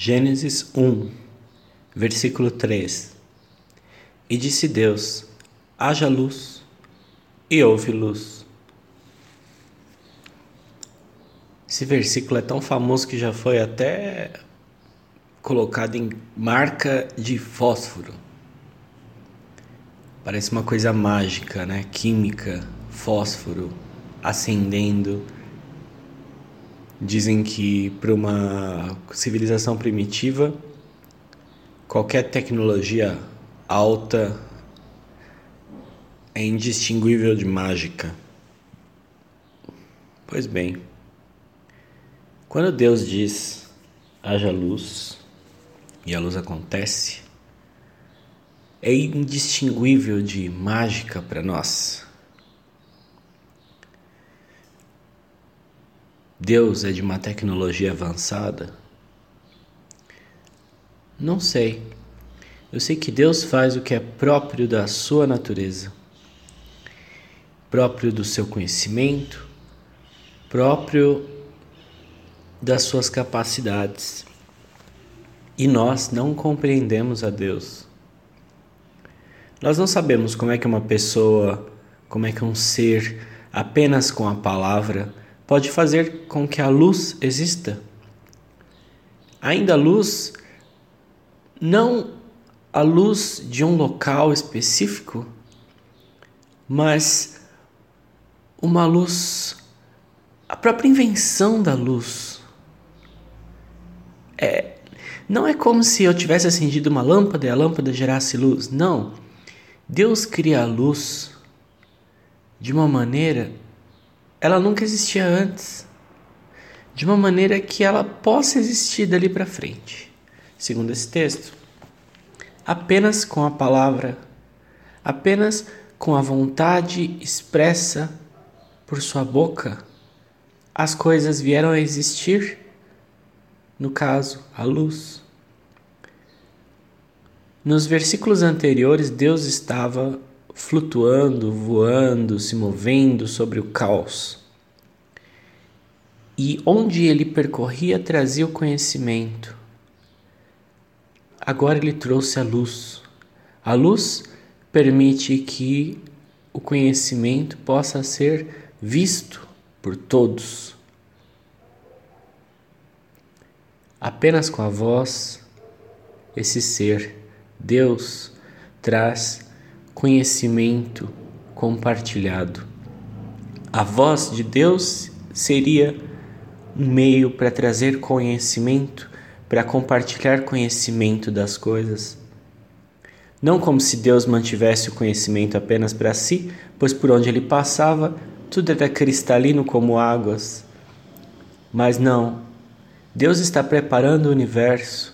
Gênesis 1, versículo 3 E disse Deus: haja luz, e houve luz. Esse versículo é tão famoso que já foi até colocado em marca de fósforo. Parece uma coisa mágica, né? Química, fósforo acendendo Dizem que para uma civilização primitiva, qualquer tecnologia alta é indistinguível de mágica. Pois bem, quando Deus diz haja luz e a luz acontece, é indistinguível de mágica para nós. Deus é de uma tecnologia avançada? Não sei. Eu sei que Deus faz o que é próprio da sua natureza, próprio do seu conhecimento, próprio das suas capacidades. E nós não compreendemos a Deus. Nós não sabemos como é que uma pessoa, como é que um ser, apenas com a palavra, pode fazer com que a luz exista. Ainda a luz, não a luz de um local específico, mas uma luz, a própria invenção da luz. É, não é como se eu tivesse acendido uma lâmpada e a lâmpada gerasse luz. Não. Deus cria a luz de uma maneira ela nunca existia antes, de uma maneira que ela possa existir dali para frente. Segundo esse texto, apenas com a palavra, apenas com a vontade expressa por sua boca, as coisas vieram a existir. No caso, a luz. Nos versículos anteriores, Deus estava flutuando, voando, se movendo sobre o caos. E onde ele percorria trazia o conhecimento. Agora ele trouxe a luz. A luz permite que o conhecimento possa ser visto por todos. Apenas com a voz, esse ser, Deus, traz conhecimento compartilhado. A voz de Deus seria um meio para trazer conhecimento, para compartilhar conhecimento das coisas. Não como se Deus mantivesse o conhecimento apenas para si, pois por onde ele passava tudo era cristalino como águas. Mas não, Deus está preparando o universo.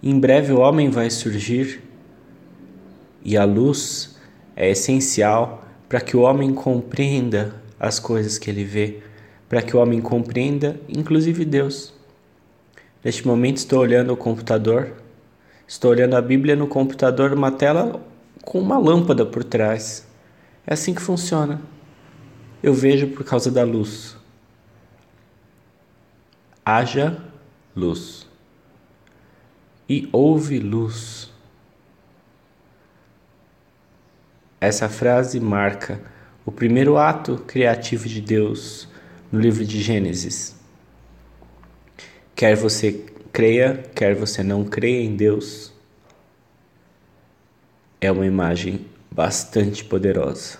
Em breve o homem vai surgir e a luz é essencial para que o homem compreenda as coisas que ele vê, para que o homem compreenda, inclusive Deus. Neste momento estou olhando o computador, estou olhando a Bíblia no computador, uma tela com uma lâmpada por trás. É assim que funciona. Eu vejo por causa da luz. Haja luz. E houve luz. Essa frase marca o primeiro ato criativo de Deus no livro de Gênesis. Quer você creia, quer você não creia em Deus, é uma imagem bastante poderosa.